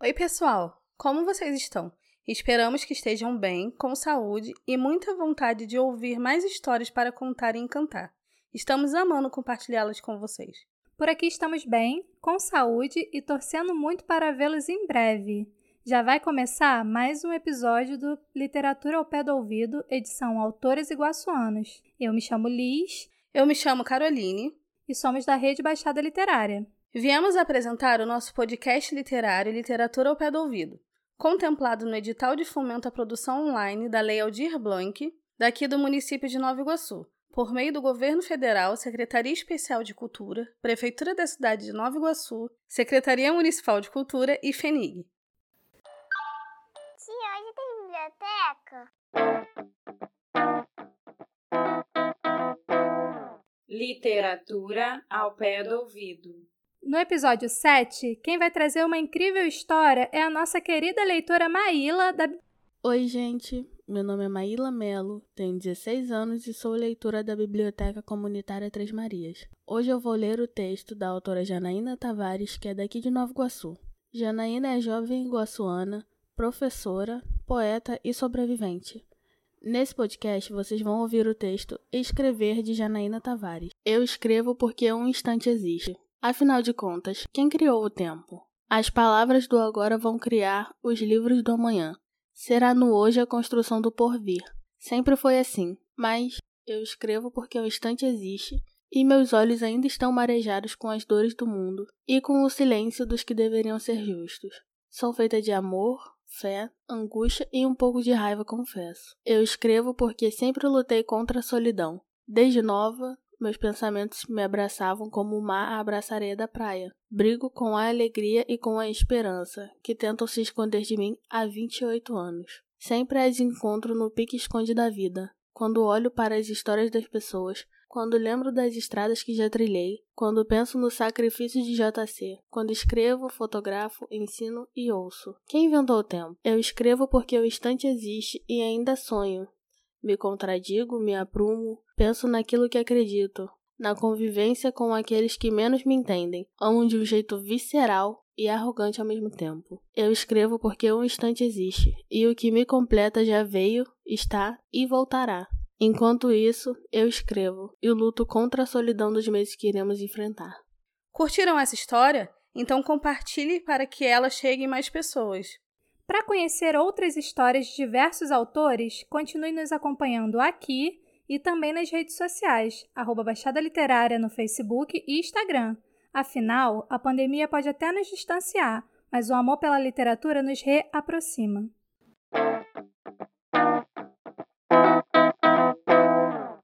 Oi, pessoal! Como vocês estão? Esperamos que estejam bem, com saúde e muita vontade de ouvir mais histórias para contar e encantar. Estamos amando compartilhá-las com vocês. Por aqui estamos bem, com saúde e torcendo muito para vê-los em breve. Já vai começar mais um episódio do Literatura ao Pé do Ouvido, edição Autores Iguaçuanos. Eu me chamo Liz. Eu me chamo Caroline. E somos da Rede Baixada Literária. Viemos apresentar o nosso podcast literário Literatura ao Pé do Ouvido, contemplado no edital de fomento à produção online da Lei Aldir Blanc, daqui do município de Nova Iguaçu, por meio do Governo Federal, Secretaria Especial de Cultura, Prefeitura da cidade de Nova Iguaçu, Secretaria Municipal de Cultura e FENIG. Tia, hoje tem biblioteca? Literatura ao pé do ouvido. No episódio 7, quem vai trazer uma incrível história é a nossa querida leitora Maíla da. Oi, gente. Meu nome é Maíla Melo, tenho 16 anos e sou leitora da Biblioteca Comunitária Três Marias. Hoje eu vou ler o texto da autora Janaína Tavares, que é daqui de Nova Iguaçu. Janaína é jovem iguaçuana, professora, poeta e sobrevivente. Nesse podcast vocês vão ouvir o texto Escrever de Janaína Tavares. Eu escrevo porque um instante existe. Afinal de contas, quem criou o tempo? As palavras do agora vão criar os livros do amanhã. Será no hoje a construção do porvir. Sempre foi assim, mas eu escrevo porque o instante existe e meus olhos ainda estão marejados com as dores do mundo e com o silêncio dos que deveriam ser justos. Sou feita de amor, fé, angústia e um pouco de raiva, confesso. Eu escrevo porque sempre lutei contra a solidão. Desde nova, meus pensamentos me abraçavam como o mar a abraçareia da praia. Brigo com a alegria e com a esperança, que tentam se esconder de mim há 28 anos. Sempre as encontro no pique esconde da vida. Quando olho para as histórias das pessoas, quando lembro das estradas que já trilhei, quando penso no sacrifício de JC, quando escrevo, fotografo, ensino e ouço. Quem inventou o tempo? Eu escrevo porque o instante existe e ainda sonho, me contradigo, me aprumo, penso naquilo que acredito, na convivência com aqueles que menos me entendem, amo de um jeito visceral e arrogante ao mesmo tempo. Eu escrevo porque um instante existe, e o que me completa já veio, está e voltará. Enquanto isso, eu escrevo e luto contra a solidão dos meses que iremos enfrentar. Curtiram essa história? Então compartilhe para que ela chegue em mais pessoas. Para conhecer outras histórias de diversos autores, continue nos acompanhando aqui e também nas redes sociais, arroba Baixada Literária no Facebook e Instagram. Afinal, a pandemia pode até nos distanciar, mas o amor pela literatura nos reaproxima.